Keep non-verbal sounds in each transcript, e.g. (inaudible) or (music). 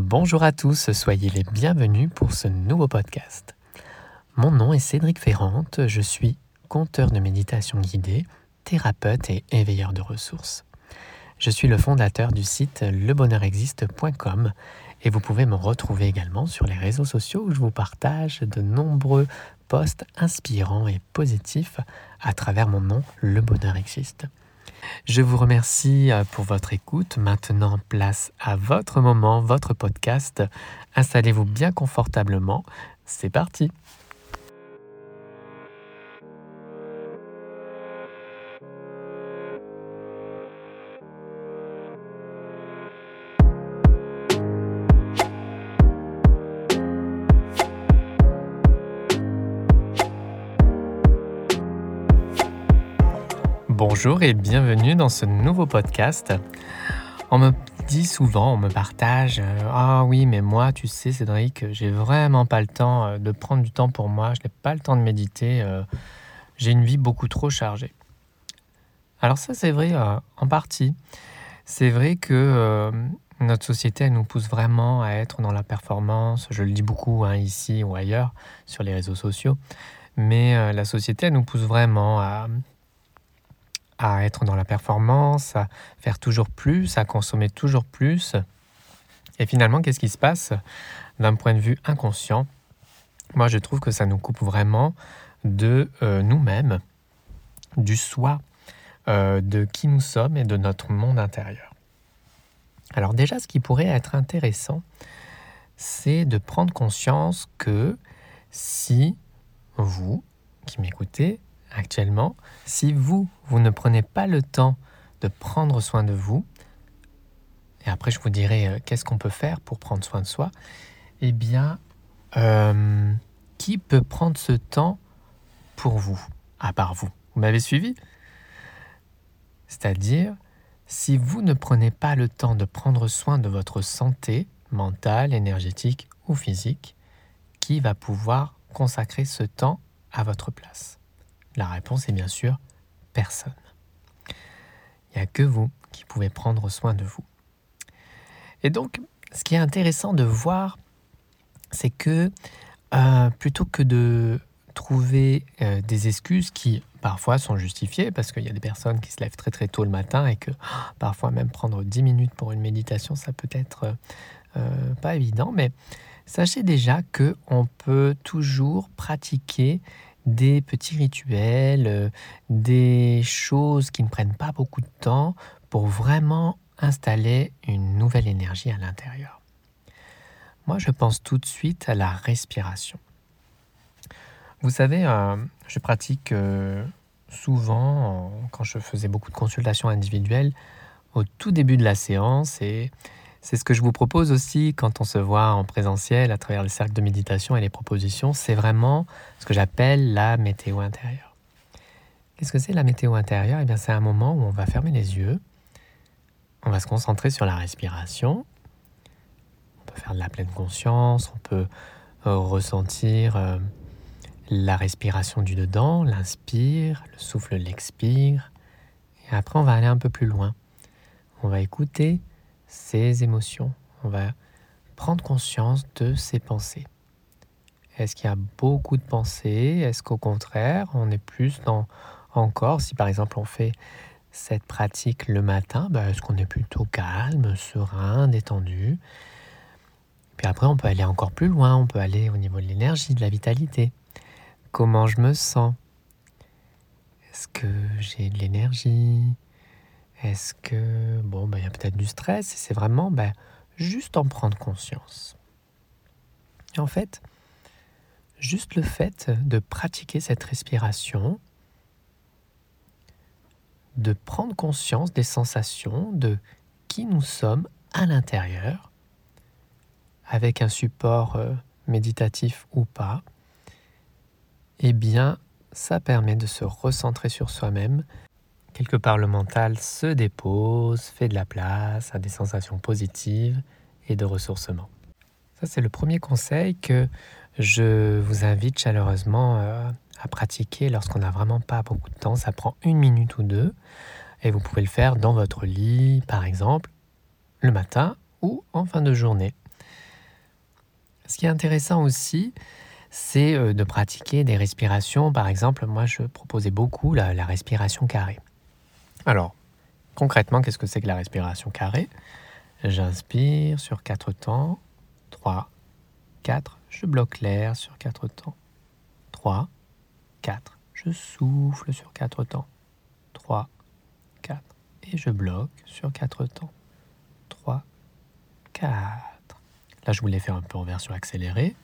Bonjour à tous, soyez les bienvenus pour ce nouveau podcast. Mon nom est Cédric Ferrante, je suis conteur de méditation guidée, thérapeute et éveilleur de ressources. Je suis le fondateur du site lebonheurexiste.com et vous pouvez me retrouver également sur les réseaux sociaux où je vous partage de nombreux posts inspirants et positifs à travers mon nom Le Bonheur Existe. Je vous remercie euh, pour votre écoute. Maintenant, place à votre moment, votre podcast. Installez-vous bien confortablement. C'est parti. Bonjour et bienvenue dans ce nouveau podcast. On me dit souvent, on me partage euh, Ah oui, mais moi, tu sais, Cédric, j'ai vraiment pas le temps euh, de prendre du temps pour moi, je n'ai pas le temps de méditer, euh, j'ai une vie beaucoup trop chargée. Alors, ça, c'est vrai en partie. C'est vrai que notre société, elle nous pousse vraiment à être dans la performance. Je le dis beaucoup hein, ici ou ailleurs sur les réseaux sociaux. Mais la société, elle nous pousse vraiment à à être dans la performance, à faire toujours plus, à consommer toujours plus. Et finalement, qu'est-ce qui se passe d'un point de vue inconscient? Moi, je trouve que ça nous coupe vraiment de euh, nous-mêmes, du soi, euh, de qui nous sommes et de notre monde intérieur. Alors déjà, ce qui pourrait être intéressant, c'est de prendre conscience que si vous, qui m'écoutez, actuellement, si vous, vous ne prenez pas le temps de prendre soin de vous, et après je vous dirai euh, qu'est-ce qu'on peut faire pour prendre soin de soi, eh bien, euh, qui peut prendre ce temps pour vous, à part vous? Vous m'avez suivi? C'est-à-dire, si vous ne prenez pas le temps de prendre soin de votre santé mentale, énergétique ou physique, qui va pouvoir consacrer ce temps à votre place? La réponse est bien sûr personne. Il n'y a que vous qui pouvez prendre soin de vous. Et donc, ce qui est intéressant de voir, c'est que euh, plutôt que de trouver euh, des excuses qui parfois sont justifiées, parce qu'il y a des personnes qui se lèvent très très tôt le matin et que parfois même prendre 10 minutes pour une méditation, ça peut être euh, pas évident, mais sachez déjà que on peut toujours pratiquer des petits rituels, euh, des choses qui ne prennent pas beaucoup de temps pour vraiment installer une nouvelle énergie à l'intérieur. Moi, je pense tout de suite à la respiration. Vous savez, euh, je pratique euh, souvent, quand je faisais beaucoup de consultations individuelles, au tout début de la séance, et c'est ce que je vous propose aussi quand on se voit en présentiel à travers le cercle de méditation et les propositions. C'est vraiment ce que j'appelle la météo intérieure. Qu'est-ce que c'est la météo intérieure? Eh bien, c'est un moment où on va fermer les yeux, on va se concentrer sur la respiration. On peut faire de la pleine conscience, on peut euh, ressentir euh, la respiration du dedans, l'inspire, le souffle, l'expire. Et après, on va aller un peu plus loin. On va écouter ses émotions. On va prendre conscience de ses pensées. Est-ce qu'il y a beaucoup de pensées? Est-ce qu'au contraire, on est plus dans encore, si par exemple on fait cette pratique le matin, bah, est-ce qu'on est plutôt calme, serein, détendu? Puis après, on peut aller encore plus loin, on peut aller au niveau de l'énergie, de la vitalité. Comment je me sens? Est-ce que j'ai de l'énergie? Est-ce que, bon, ben, il y a peut-être du stress c'est vraiment ben, juste en prendre conscience. Et en fait, juste le fait de pratiquer cette respiration, de prendre conscience des sensations, de qui nous sommes à l'intérieur, avec un support euh, méditatif ou pas, eh bien, ça permet de se recentrer sur soi-même quelque part le mental se dépose, fait de la place à des sensations positives et de ressourcement. Ça, c'est le premier conseil que je vous invite chaleureusement euh, à pratiquer lorsqu'on n'a vraiment pas beaucoup de temps. Ça prend une minute ou deux et vous pouvez le faire dans votre lit, par exemple, le matin ou en fin de journée. Ce qui est intéressant aussi, c'est euh, de pratiquer des respirations. Par exemple, moi, je proposais beaucoup la, la respiration carrée. Alors, concrètement, qu'est-ce que c'est que la respiration carrée? J'inspire sur quatre temps. 3, 4. Je bloque l'air sur quatre temps. 3, 4. Je souffle sur quatre temps. 3, 4. Et je bloque sur quatre temps. 3, 4. Là, je vous l'ai fait un peu en version accélérée.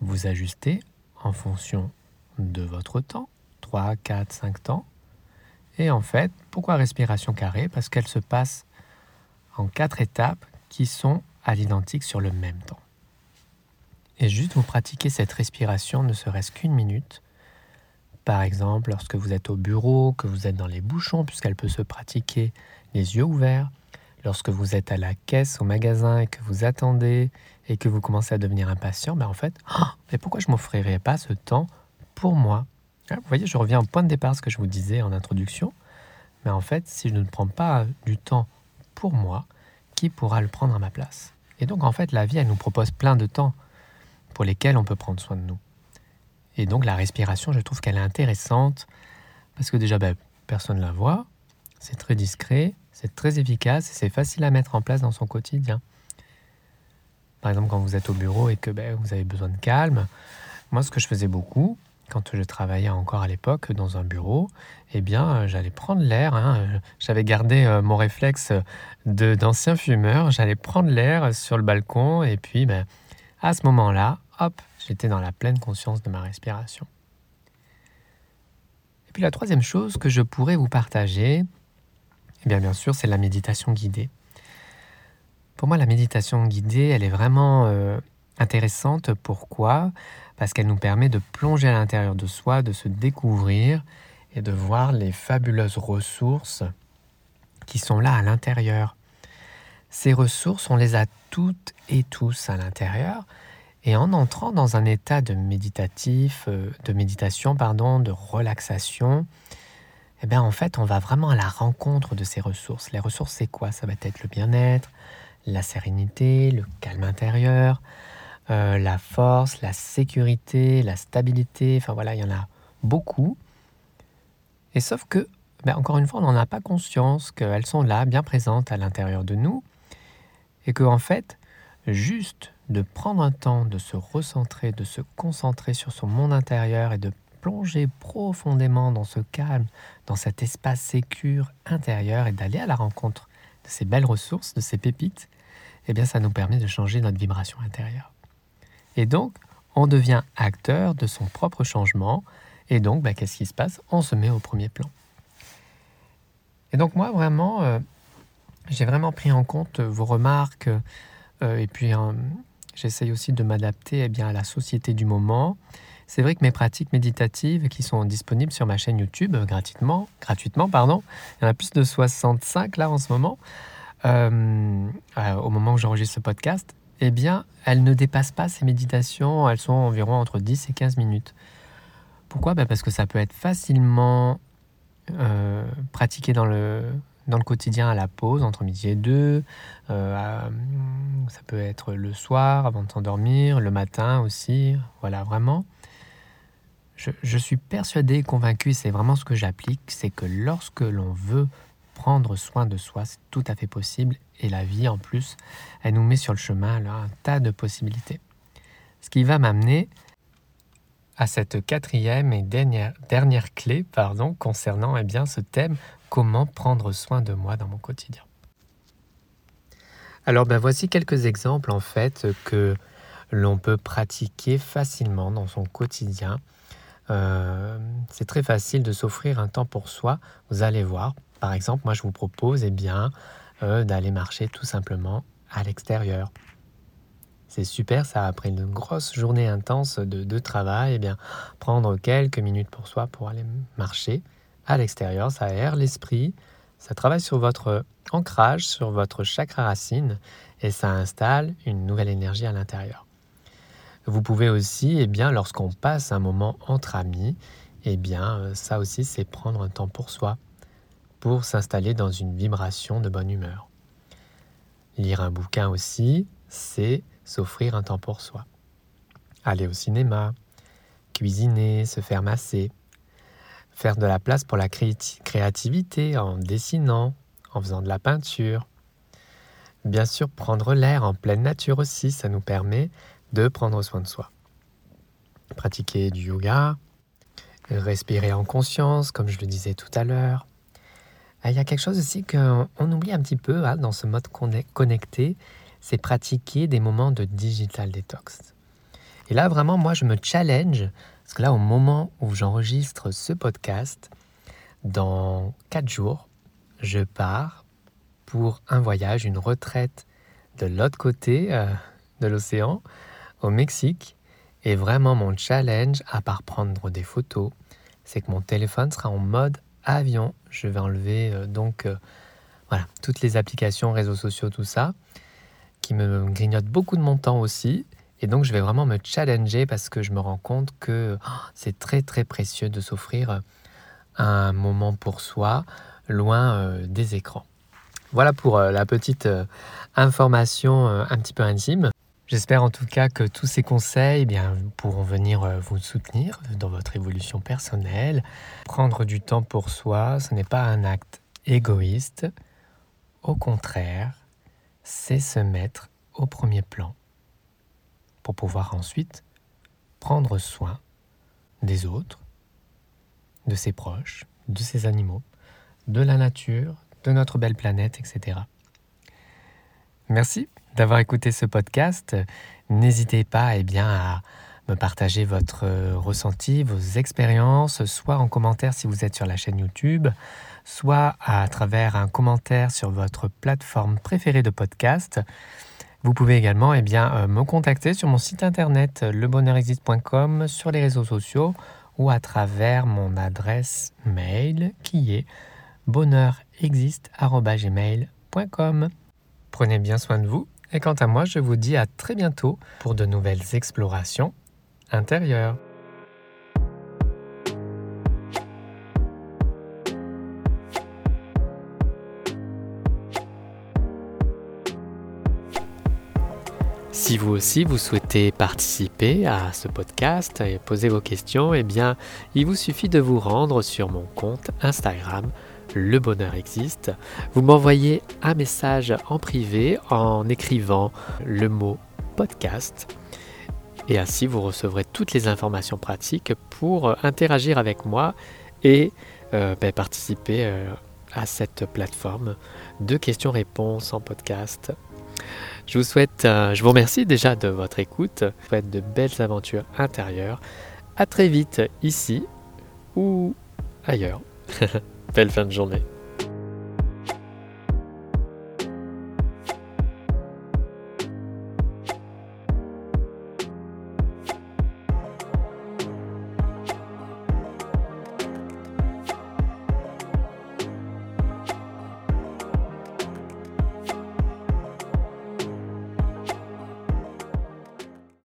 Vous ajustez en fonction de votre temps. 3, 4, 5 temps. Et en fait, pourquoi respiration carrée? Parce qu'elle se passe en quatre étapes qui sont à l'identique sur le même temps. Et juste vous pratiquez cette respiration ne serait-ce qu'une minute. Par exemple, lorsque vous êtes au bureau, que vous êtes dans les bouchons, puisqu'elle peut se pratiquer les yeux ouverts. Lorsque vous êtes à la caisse au magasin et que vous attendez et que vous commencez à devenir impatient, ben en fait, oh, mais pourquoi je m'offrirais pas ce temps pour moi? Vous voyez, je reviens au point de départ, ce que je vous disais en introduction. Mais en fait, si je ne prends pas du temps pour moi, qui pourra le prendre à ma place? Et donc, en fait, la vie, elle nous propose plein de temps pour lesquels on peut prendre soin de nous. Et donc la respiration, je trouve qu'elle est intéressante parce que déjà, ben, personne ne la voit, c'est très discret, c'est très efficace c'est facile à mettre en place dans son quotidien. Par exemple, quand vous êtes au bureau et que ben, vous avez besoin de calme, moi ce que je faisais beaucoup, quand je travaillais encore à l'époque dans un bureau, eh bien, j'allais prendre l'air. Hein. J'avais gardé euh, mon réflexe d'ancien fumeur. J'allais prendre l'air sur le balcon et puis, ben, à ce moment-là, hop, j'étais dans la pleine conscience de ma respiration. Et puis la troisième chose que je pourrais vous partager, eh bien bien sûr, c'est la méditation guidée. Pour moi, la méditation guidée, elle est vraiment euh, intéressante. Pourquoi? Parce qu'elle nous permet de plonger à l'intérieur de soi, de se découvrir et de voir les fabuleuses ressources qui sont là à l'intérieur. Ces ressources, on les a toutes et tous à l'intérieur, et en entrant dans un état de méditatif, euh, de méditation, pardon, de relaxation, eh bien en fait, on va vraiment à la rencontre de ces ressources. Les ressources, c'est quoi? Ça va être le bien-être, la sérénité, le calme intérieur, euh, la force, la sécurité, la stabilité. Enfin voilà, il y en a beaucoup. Et sauf que, ben, encore une fois, on n'en a pas conscience qu'elles sont là, bien présentes à l'intérieur de nous, et que en fait, juste de prendre un temps de se recentrer, de se concentrer sur son monde intérieur et de plonger profondément dans ce calme, dans cet espace sécure intérieur et d'aller à la rencontre de ces belles ressources, de ces pépites, eh bien ça nous permet de changer notre vibration intérieure. Et donc, on devient acteur de son propre changement et donc, bah, qu'est-ce qui se passe? On se met au premier plan. Et donc moi, vraiment, euh, j'ai vraiment pris en compte vos remarques euh, et puis J'essaye aussi de m'adapter eh à la société du moment. C'est vrai que mes pratiques méditatives qui sont disponibles sur ma chaîne YouTube euh, gratuitement, gratuitement pardon, il y en a plus de 65 là en ce moment, euh, euh, au moment où j'enregistre ce podcast, eh bien, elles ne dépassent pas ces méditations, elles sont environ entre 10 et 15 minutes. Pourquoi? Ben Parce que ça peut être facilement pratiqué dans le, dans le quotidien à la pause, entre midi et deux. Euh, ça peut être le soir avant de s'endormir, le matin aussi. Voilà, vraiment. Je, je suis persuadé et convaincu, c'est vraiment ce que j'applique, c'est que lorsque l'on veut prendre soin de soi, c'est tout à fait possible. Et la vie, en plus, elle nous met sur le chemin un tas de possibilités. Ce qui va m'amener à cette quatrième et dernière, dernière clé pardon, concernant eh bien, ce thème comment prendre soin de moi dans mon quotidien. Alors ben voici quelques exemples en fait que l'on peut pratiquer facilement dans son quotidien. Euh, c'est très facile de s'offrir un temps pour soi. Vous allez voir. Par exemple, moi je vous propose eh bien euh, d'aller marcher tout simplement à l'extérieur. C'est super ça après une grosse journée intense de, travail, eh bien prendre quelques minutes pour soi pour aller marcher à l'extérieur, ça aère l'esprit, ça travaille sur votre ancrage, sur votre chakra racine et ça installe une nouvelle énergie à l'intérieur. Vous pouvez aussi, eh bien, lorsqu'on passe un moment entre amis, eh bien, euh, ça aussi, c'est prendre un temps pour soi, pour s'installer dans une vibration de bonne humeur. Lire un bouquin aussi, c'est s'offrir un temps pour soi. Aller au cinéma, cuisiner, se faire masser, faire de la place pour la créativité en dessinant, en faisant de la peinture. Bien sûr, prendre l'air en pleine nature aussi, ça nous permet de prendre soin de soi. Pratiquer du yoga, respirer en conscience, comme je le disais tout à l'heure. Ah, il y a quelque chose aussi qu'on oublie un petit peu hein, dans ce mode connecté, c'est pratiquer des moments de digital detox. Et là, vraiment, moi, je me challenge, parce que là, au moment où j'enregistre ce podcast, dans quatre jours, je pars pour un voyage, une retraite de l'autre côté euh, de l'océan, au Mexique. Et vraiment, mon challenge, à part prendre des photos, c'est que mon téléphone sera en mode avion. Je vais enlever euh, donc euh, voilà, toutes les applications, réseaux sociaux, tout ça, qui me grignotent beaucoup de mon temps aussi. Et donc, je vais vraiment me challenger parce que je me rends compte que oh, c'est très, très précieux de s'offrir un moment pour soi, loin des écrans. Voilà pour la petite information un petit peu intime. J'espère en tout cas que tous ces conseils eh bien, pourront venir euh, vous soutenir dans votre évolution personnelle. Prendre du temps pour soi, ce n'est pas un acte égoïste. Au contraire, c'est se mettre au premier plan pour pouvoir ensuite prendre soin des autres, de ses proches, de ses animaux, de la nature, de notre belle planète, etc. Merci d'avoir écouté ce podcast. N'hésitez pas eh bien, à me partager votre euh, ressenti, vos expériences, soit en commentaire si vous êtes sur la chaîne YouTube, soit à travers un commentaire sur votre plateforme préférée de podcast. Vous pouvez également eh bien, euh, me contacter sur mon site internet lebonheurexiste.com, sur les réseaux sociaux ou à travers mon adresse mail qui est bonheurexiste.gmail.com. Prenez bien soin de vous et quant à moi, je vous dis à très bientôt pour de nouvelles explorations intérieures. Si vous aussi vous souhaitez participer à ce podcast et poser vos questions, eh bien, il vous suffit de vous rendre sur mon compte Instagram le bonheur existe, vous m'envoyez un message en privé en écrivant le mot podcast. Et ainsi, vous recevrez toutes les informations pratiques pour interagir avec moi et euh, ben, participer euh, à cette plateforme de questions-réponses en podcast. Je vous souhaite, euh, je vous remercie déjà de votre écoute. Je vous souhaite de belles aventures intérieures. À très vite ici ou ailleurs. (laughs) Belle fin de journée.